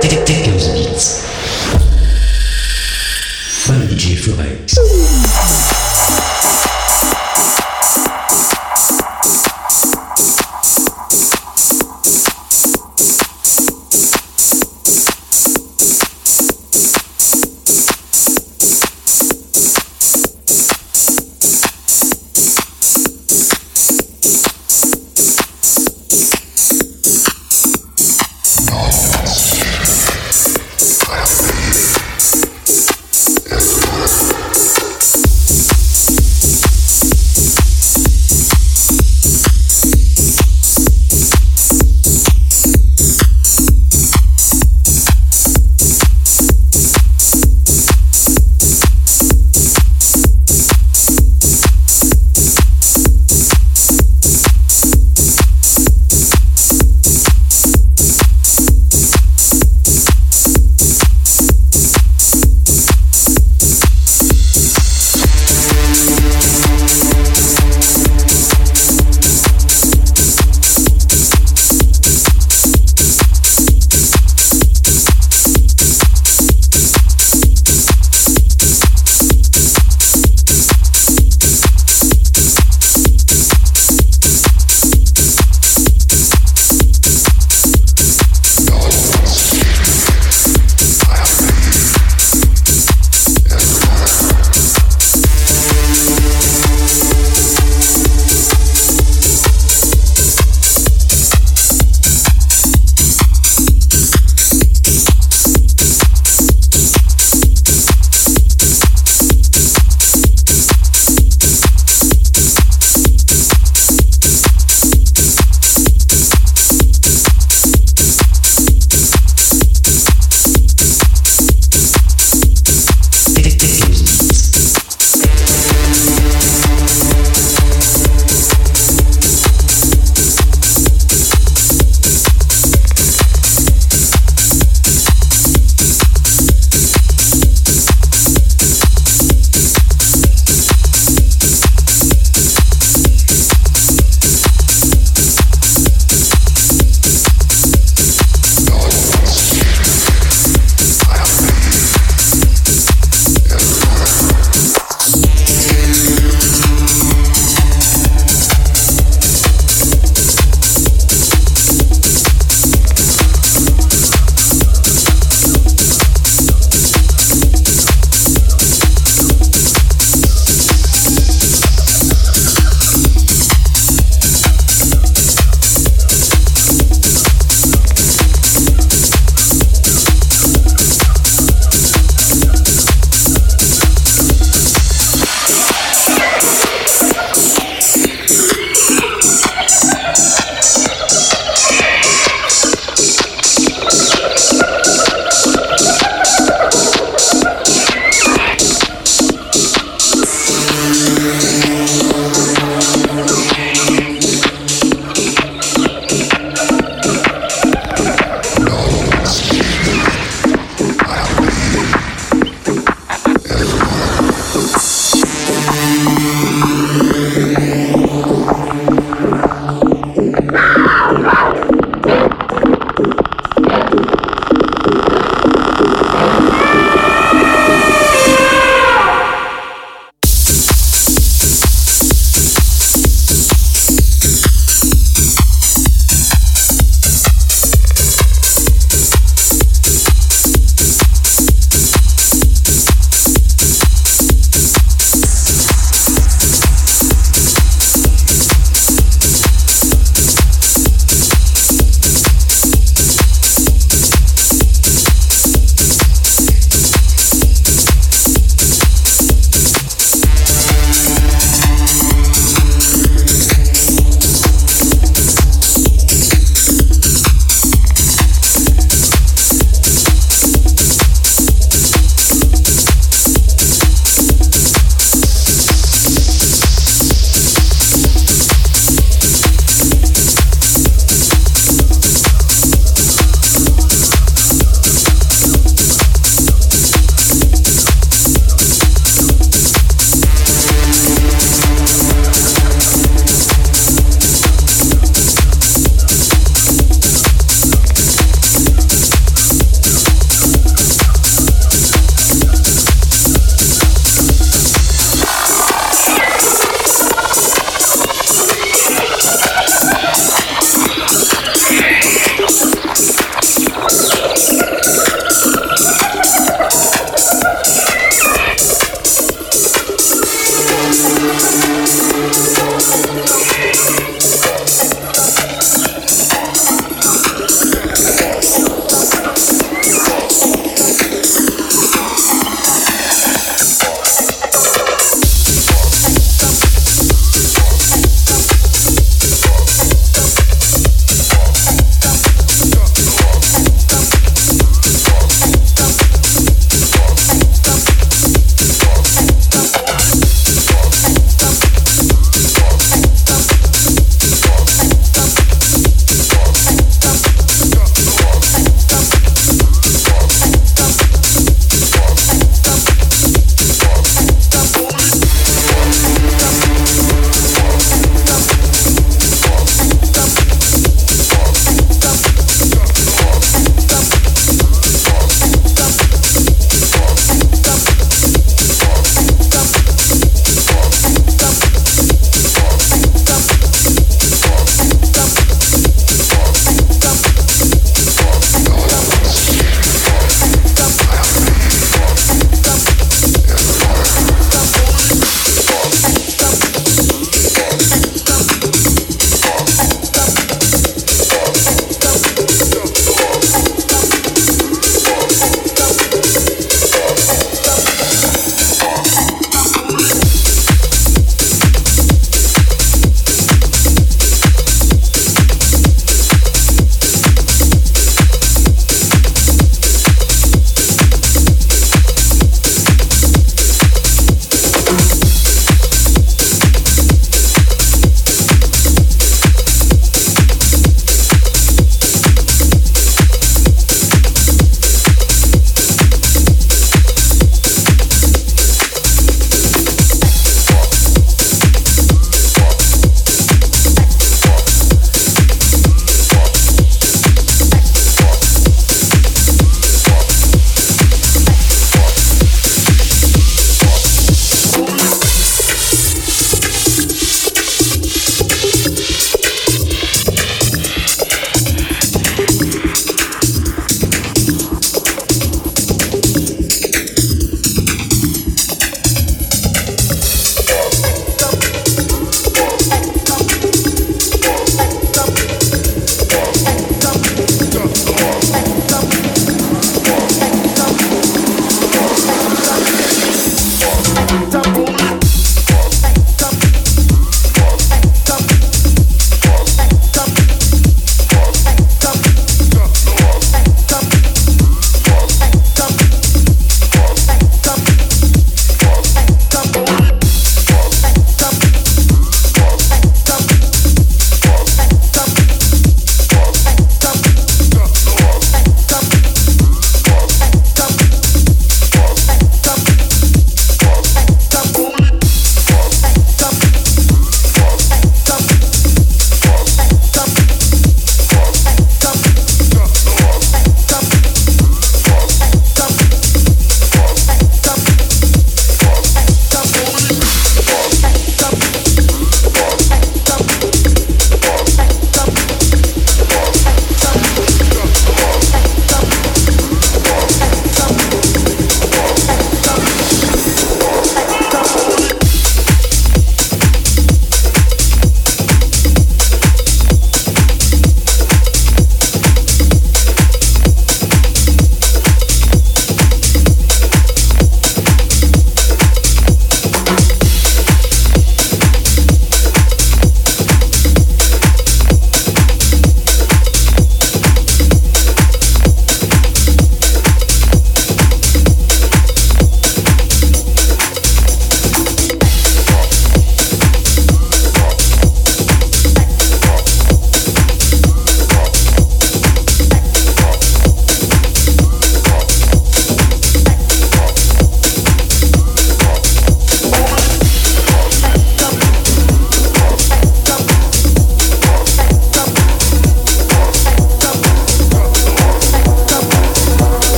Dickens Beats.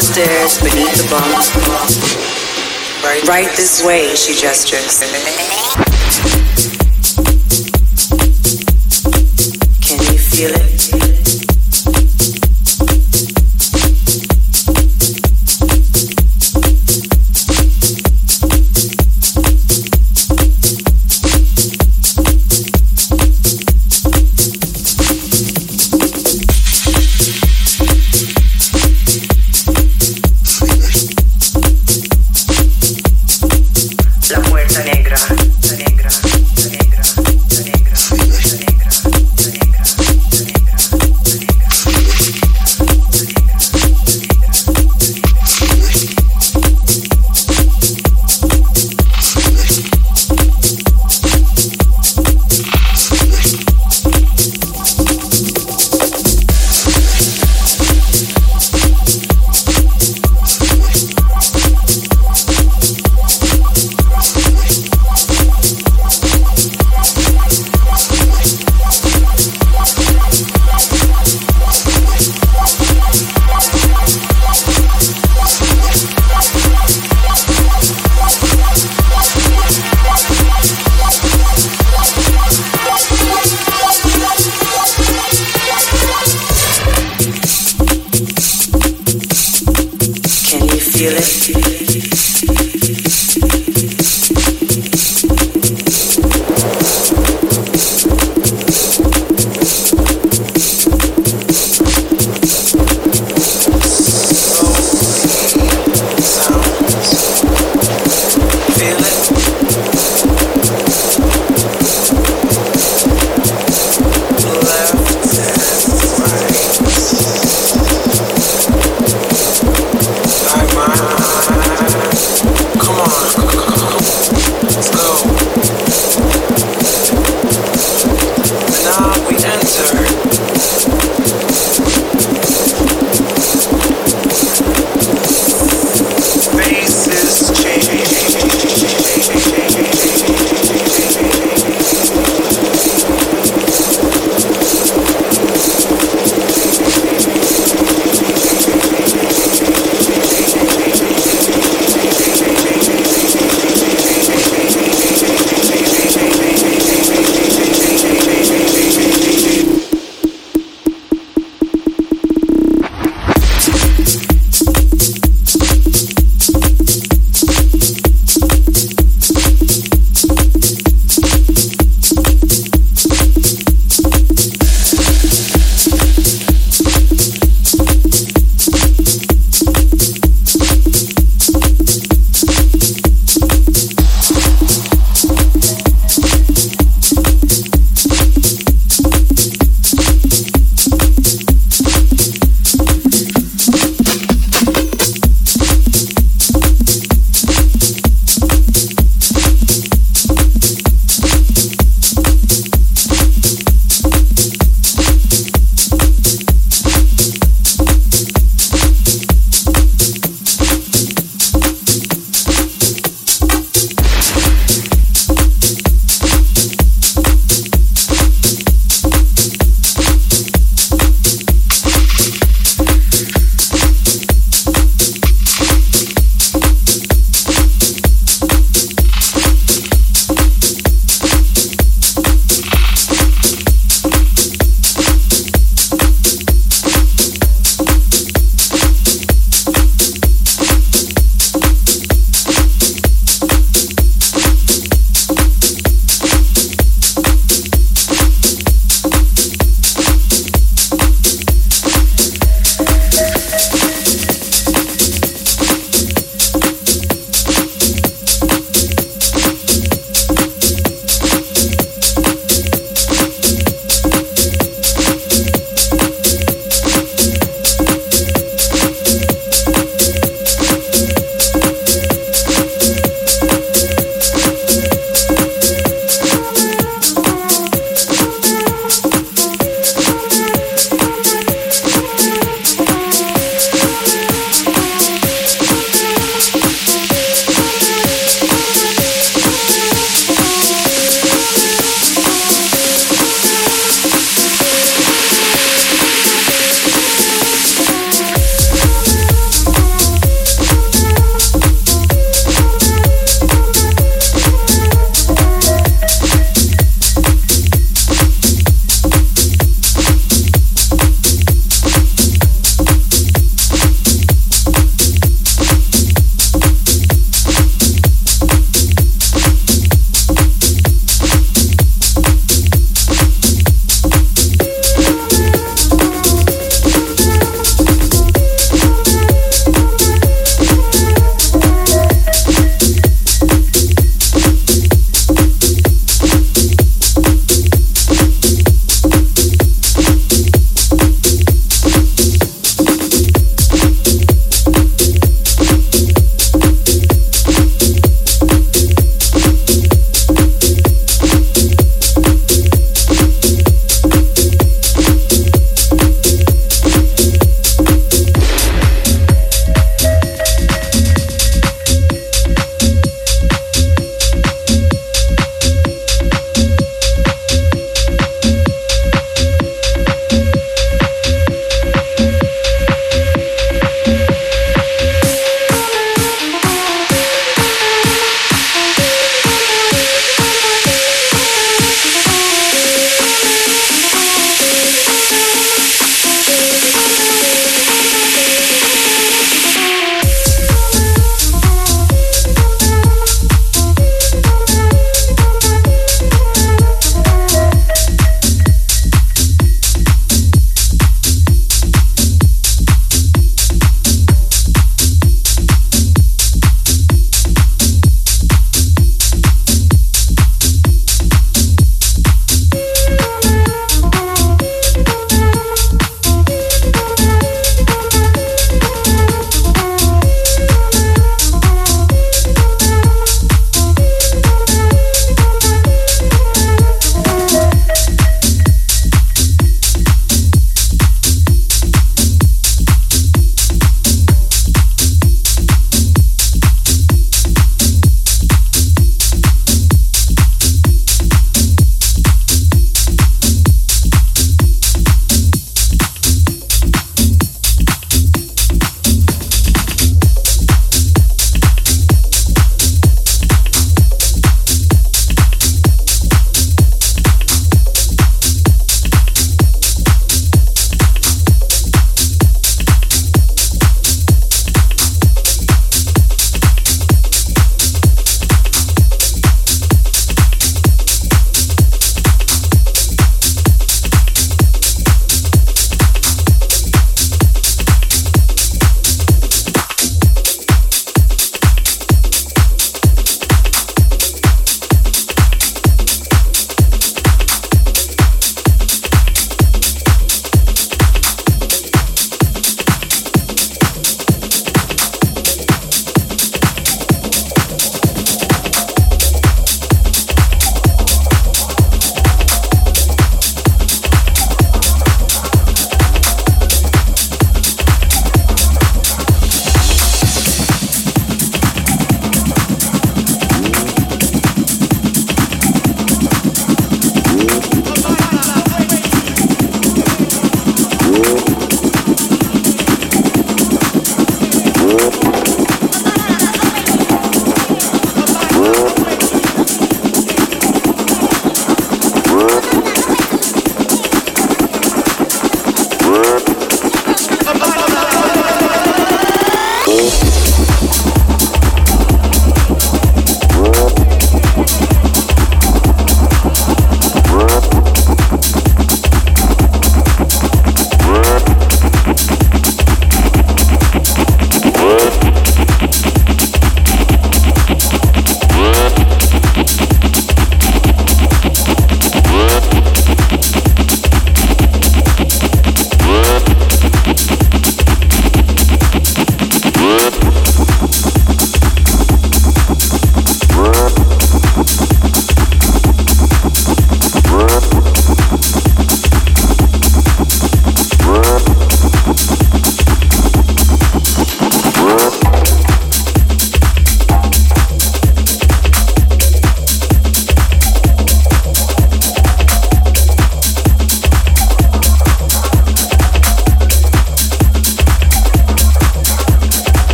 the stairs beneath the bumps. Right this way, she gestures. Can you feel it?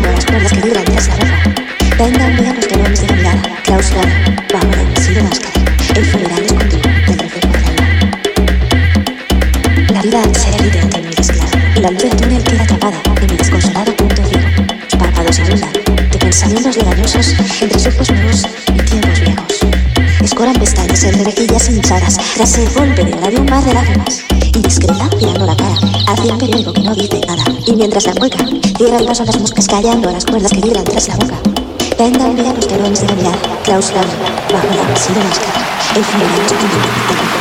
Callando las cuerdas que vibran tras la ropa. Vendan bien los telones de la mirada, clausurada, bajo la invisible máscara, el funeral escondido del reflejo de la luna. La vida se derrite ante mi desclaro, y la luz del túnel queda atrapada en mi desconsolado punto ciego. Párpados inundan de pensamientos legañosos entre surcos nuevos y tiempos viejos. Escoran pestañas en rejillas hinchadas tras el golpe de labio un mar de lágrimas. Indiscreta, mirando la cara hacia un periódico que no dice nada. Y mientras la mueca, a las moscas callando a las cuerdas que vibran tras la boca. Vendan bien los telones de la mirada, clausurando bajo la invisible máscara. El funeral es